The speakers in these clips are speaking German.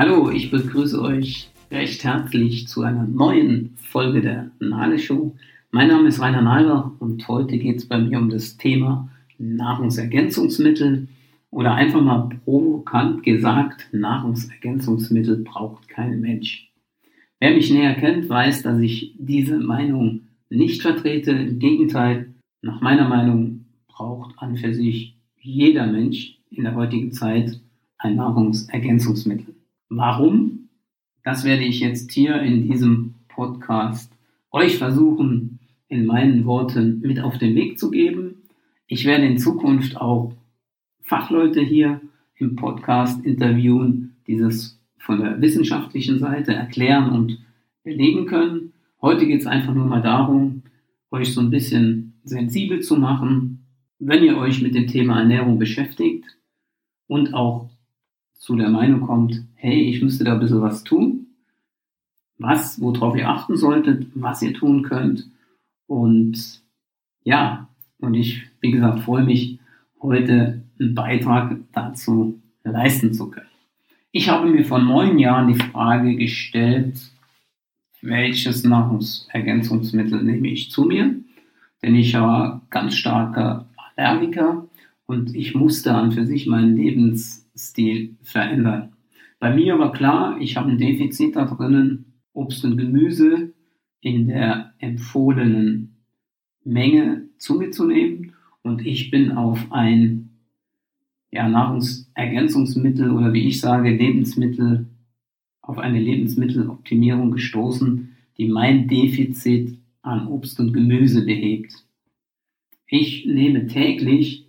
Hallo, ich begrüße euch recht herzlich zu einer neuen Folge der Nale Show. Mein Name ist Rainer Nalber und heute geht es bei mir um das Thema Nahrungsergänzungsmittel oder einfach mal provokant gesagt, Nahrungsergänzungsmittel braucht kein Mensch. Wer mich näher kennt, weiß, dass ich diese Meinung nicht vertrete. Im Gegenteil, nach meiner Meinung braucht an für sich jeder Mensch in der heutigen Zeit ein Nahrungsergänzungsmittel. Warum? Das werde ich jetzt hier in diesem Podcast euch versuchen, in meinen Worten mit auf den Weg zu geben. Ich werde in Zukunft auch Fachleute hier im Podcast interviewen, dieses von der wissenschaftlichen Seite erklären und belegen können. Heute geht es einfach nur mal darum, euch so ein bisschen sensibel zu machen, wenn ihr euch mit dem Thema Ernährung beschäftigt und auch zu der Meinung kommt, hey, ich müsste da ein bisschen was tun, was, worauf ihr achten solltet, was ihr tun könnt. Und ja, und ich, wie gesagt, freue mich, heute einen Beitrag dazu leisten zu können. Ich habe mir vor neun Jahren die Frage gestellt, welches Nahrungsergänzungsmittel nehme ich zu mir? Denn ich war ganz starker Allergiker und ich musste an für sich meinen Lebensstil verändern. Bei mir war klar, ich habe ein Defizit da drinnen, Obst und Gemüse in der empfohlenen Menge zu mir zu nehmen und ich bin auf ein ja, Nahrungsergänzungsmittel oder wie ich sage, Lebensmittel, auf eine Lebensmitteloptimierung gestoßen, die mein Defizit an Obst und Gemüse behebt. Ich nehme täglich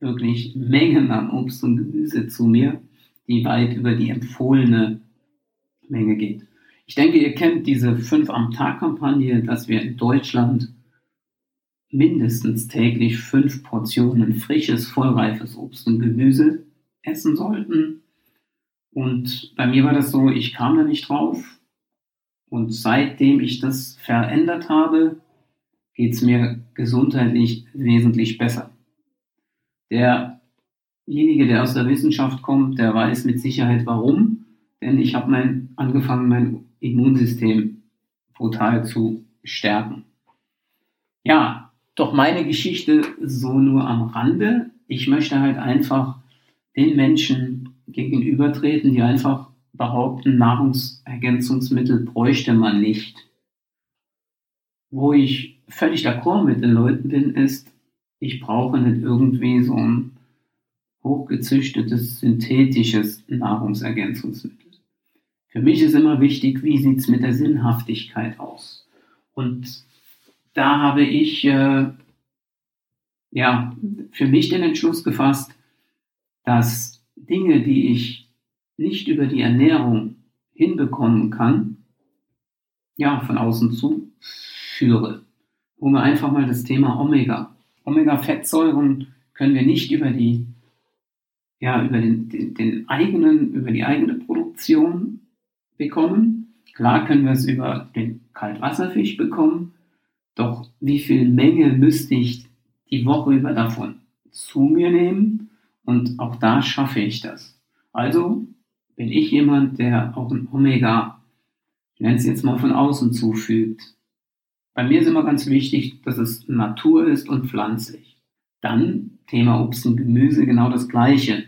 wirklich Mengen an Obst und Gemüse zu mir, die weit über die empfohlene Menge geht. Ich denke, ihr kennt diese 5 am Tag Kampagne, dass wir in Deutschland mindestens täglich fünf Portionen frisches, vollreifes Obst und Gemüse essen sollten. Und bei mir war das so, ich kam da nicht drauf. Und seitdem ich das verändert habe, geht es mir gesundheitlich wesentlich besser. Derjenige, der aus der Wissenschaft kommt, der weiß mit Sicherheit warum. Denn ich habe mein, angefangen, mein Immunsystem brutal zu stärken. Ja, doch meine Geschichte so nur am Rande. Ich möchte halt einfach den Menschen gegenübertreten, die einfach behaupten, Nahrungsergänzungsmittel bräuchte man nicht. Wo ich völlig d'accord mit den Leuten bin, ist, ich brauche nicht irgendwie so ein hochgezüchtetes, synthetisches Nahrungsergänzungsmittel. Für mich ist immer wichtig, wie sieht es mit der Sinnhaftigkeit aus. Und da habe ich äh, ja für mich den Entschluss gefasst, dass Dinge, die ich nicht über die Ernährung hinbekommen kann, ja, von außen zuführe. Wo wir einfach mal das Thema Omega. Omega-Fettsäuren können wir nicht über die, ja, über den, den, den eigenen, über die eigene Produktion bekommen. Klar können wir es über den Kaltwasserfisch bekommen, doch wie viel Menge müsste ich die Woche über davon zu mir nehmen? Und auch da schaffe ich das. Also bin ich jemand, der auch ein Omega, ich nenne es jetzt mal von außen zufügt. Bei mir ist immer ganz wichtig, dass es Natur ist und pflanzlich. Dann Thema Obst und Gemüse genau das gleiche.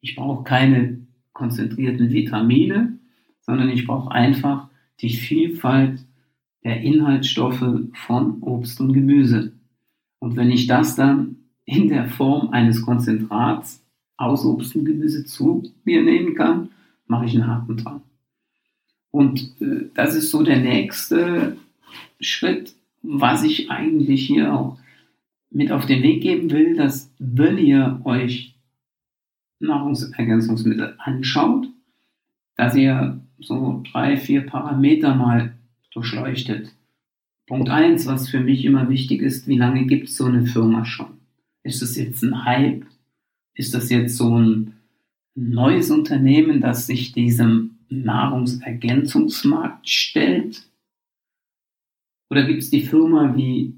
Ich brauche keine konzentrierten Vitamine, sondern ich brauche einfach die Vielfalt der Inhaltsstoffe von Obst und Gemüse. Und wenn ich das dann in der Form eines Konzentrats aus Obst und Gemüse zu mir nehmen kann, mache ich einen Haken dran. Und äh, das ist so der nächste Schritt, was ich eigentlich hier auch mit auf den Weg geben will, dass wenn ihr euch Nahrungsergänzungsmittel anschaut, dass ihr so drei, vier Parameter mal durchleuchtet. Punkt eins, was für mich immer wichtig ist, wie lange gibt es so eine Firma schon? Ist das jetzt ein Hype? Ist das jetzt so ein neues Unternehmen, das sich diesem Nahrungsergänzungsmarkt stellt? Oder gibt es die Firma wie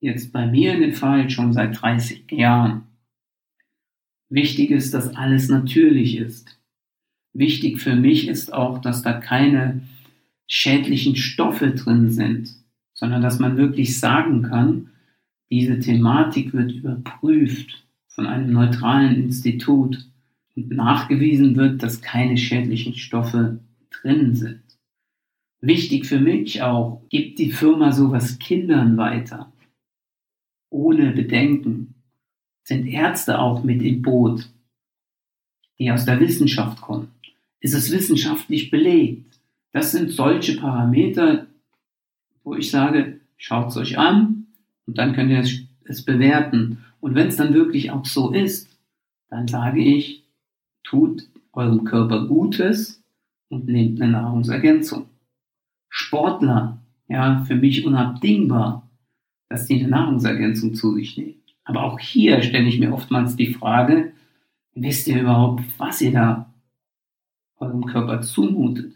jetzt bei mir in dem Fall schon seit 30 Jahren? Wichtig ist, dass alles natürlich ist. Wichtig für mich ist auch, dass da keine schädlichen Stoffe drin sind, sondern dass man wirklich sagen kann, diese Thematik wird überprüft von einem neutralen Institut und nachgewiesen wird, dass keine schädlichen Stoffe drin sind. Wichtig für mich auch, gibt die Firma sowas Kindern weiter, ohne Bedenken. Sind Ärzte auch mit im Boot, die aus der Wissenschaft kommen? Ist es wissenschaftlich belegt? Das sind solche Parameter, wo ich sage, schaut es euch an und dann könnt ihr es, es bewerten. Und wenn es dann wirklich auch so ist, dann sage ich, tut eurem Körper Gutes und nehmt eine Nahrungsergänzung. Sportler, ja, für mich unabdingbar, dass die eine Nahrungsergänzung zu sich nehmen. Aber auch hier stelle ich mir oftmals die Frage, wisst ihr überhaupt, was ihr da eurem Körper zumutet?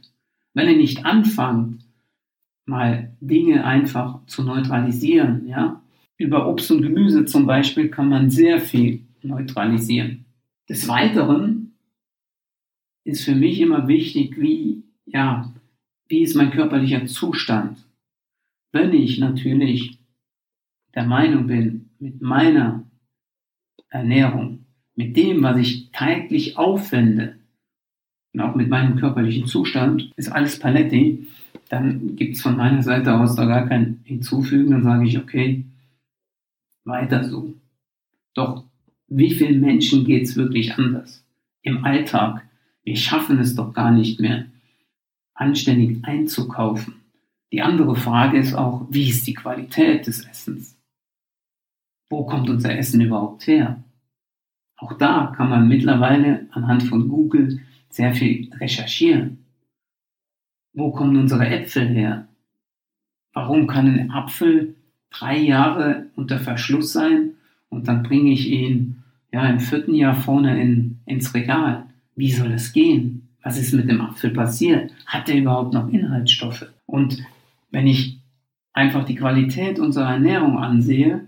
Wenn ihr nicht anfangt, mal Dinge einfach zu neutralisieren, ja, über Obst und Gemüse zum Beispiel kann man sehr viel neutralisieren. Des Weiteren ist für mich immer wichtig, wie, ja, wie ist mein körperlicher Zustand? Wenn ich natürlich der Meinung bin, mit meiner Ernährung, mit dem, was ich täglich aufwende, und auch mit meinem körperlichen Zustand, ist alles Paletti, dann gibt es von meiner Seite aus da gar kein Hinzufügen, dann sage ich, okay, weiter so. Doch wie vielen Menschen geht es wirklich anders? Im Alltag. Wir schaffen es doch gar nicht mehr, anständig einzukaufen. Die andere Frage ist auch, wie ist die Qualität des Essens? Wo kommt unser Essen überhaupt her? Auch da kann man mittlerweile anhand von Google sehr viel recherchieren. Wo kommen unsere Äpfel her? Warum kann ein Apfel drei Jahre unter Verschluss sein und dann bringe ich ihn ja im vierten Jahr vorne in, ins Regal? Wie soll es gehen? Was ist mit dem Apfel passiert? Hat er überhaupt noch Inhaltsstoffe? Und wenn ich einfach die Qualität unserer Ernährung ansehe,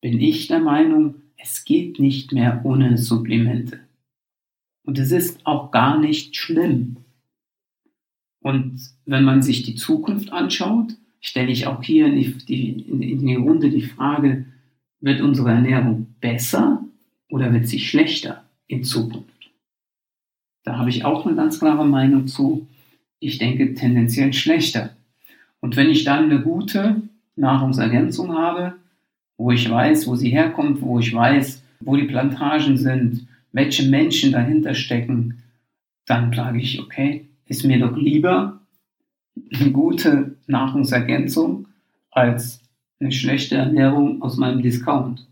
bin ich der Meinung, es geht nicht mehr ohne Supplemente. Und es ist auch gar nicht schlimm. Und wenn man sich die Zukunft anschaut, stelle ich auch hier in die, in die Runde die Frage, wird unsere Ernährung besser oder wird sie schlechter in Zukunft? Da habe ich auch eine ganz klare Meinung zu. Ich denke tendenziell schlechter. Und wenn ich dann eine gute Nahrungsergänzung habe, wo ich weiß, wo sie herkommt, wo ich weiß, wo die Plantagen sind, welche Menschen dahinter stecken, dann sage ich, okay, ist mir doch lieber eine gute Nahrungsergänzung als eine schlechte Ernährung aus meinem Discount.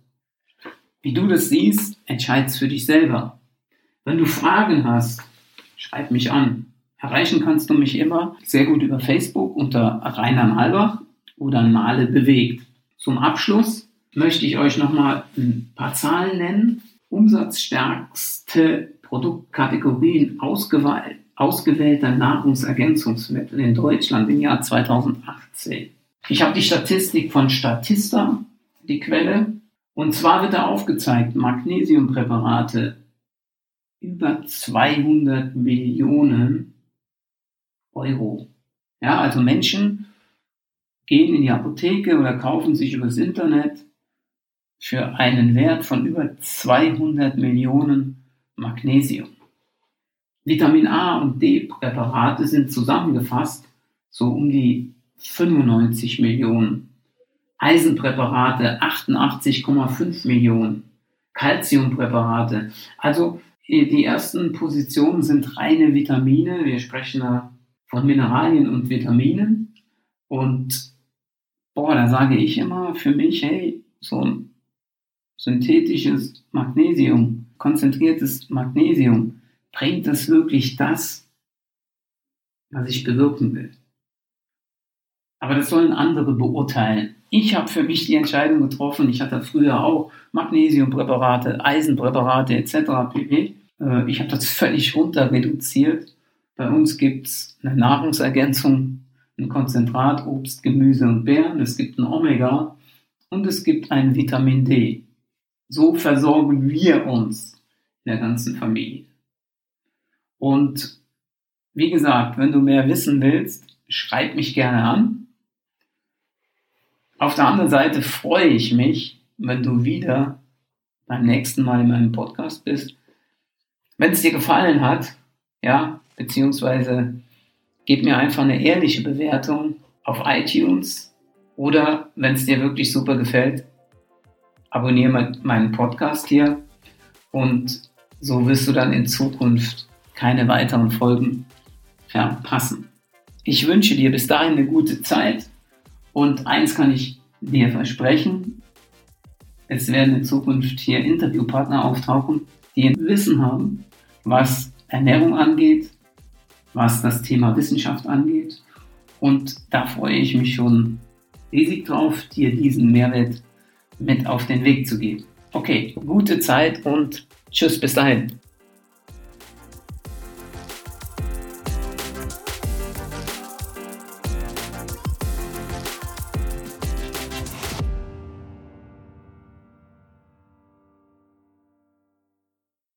Wie du das siehst, entscheidest für dich selber. Wenn du Fragen hast, schreib mich an. Erreichen kannst du mich immer sehr gut über Facebook unter Rainer Malbach oder Male bewegt. Zum Abschluss möchte ich euch nochmal ein paar Zahlen nennen, umsatzstärkste Produktkategorien ausgewählt, ausgewählter Nahrungsergänzungsmittel in Deutschland im Jahr 2018. Ich habe die Statistik von Statista, die Quelle, und zwar wird da aufgezeigt, Magnesiumpräparate über 200 Millionen Euro. Ja, also Menschen gehen in die Apotheke oder kaufen sich übers Internet für einen Wert von über 200 Millionen Magnesium. Vitamin A und D Präparate sind zusammengefasst so um die 95 Millionen. Eisenpräparate 88,5 Millionen. Calciumpräparate. Also die ersten Positionen sind reine Vitamine. Wir sprechen da von Mineralien und Vitaminen. Und boah, da sage ich immer für mich, hey, so ein synthetisches Magnesium, konzentriertes Magnesium, bringt das wirklich das, was ich bewirken will? Aber das sollen andere beurteilen. Ich habe für mich die Entscheidung getroffen, ich hatte früher auch Magnesiumpräparate, Eisenpräparate etc. pp. Äh, ich habe das völlig runter reduziert. Bei uns gibt es eine Nahrungsergänzung, ein Konzentrat, Obst, Gemüse und Beeren. Es gibt ein Omega und es gibt ein Vitamin D. So versorgen wir uns in der ganzen Familie. Und Wie gesagt, wenn du mehr wissen willst, schreib mich gerne an. Auf der anderen Seite freue ich mich, wenn du wieder beim nächsten Mal in meinem Podcast bist. Wenn es dir gefallen hat, ja, beziehungsweise gib mir einfach eine ehrliche Bewertung auf iTunes oder wenn es dir wirklich super gefällt, abonniere meinen Podcast hier und so wirst du dann in Zukunft keine weiteren Folgen verpassen. Ich wünsche dir bis dahin eine gute Zeit und eins kann ich dir versprechen, es werden in Zukunft hier Interviewpartner auftauchen, die Wissen haben, was Ernährung angeht, was das Thema Wissenschaft angeht. Und da freue ich mich schon riesig drauf, dir diesen Mehrwert mit auf den Weg zu geben. Okay, gute Zeit und tschüss bis dahin.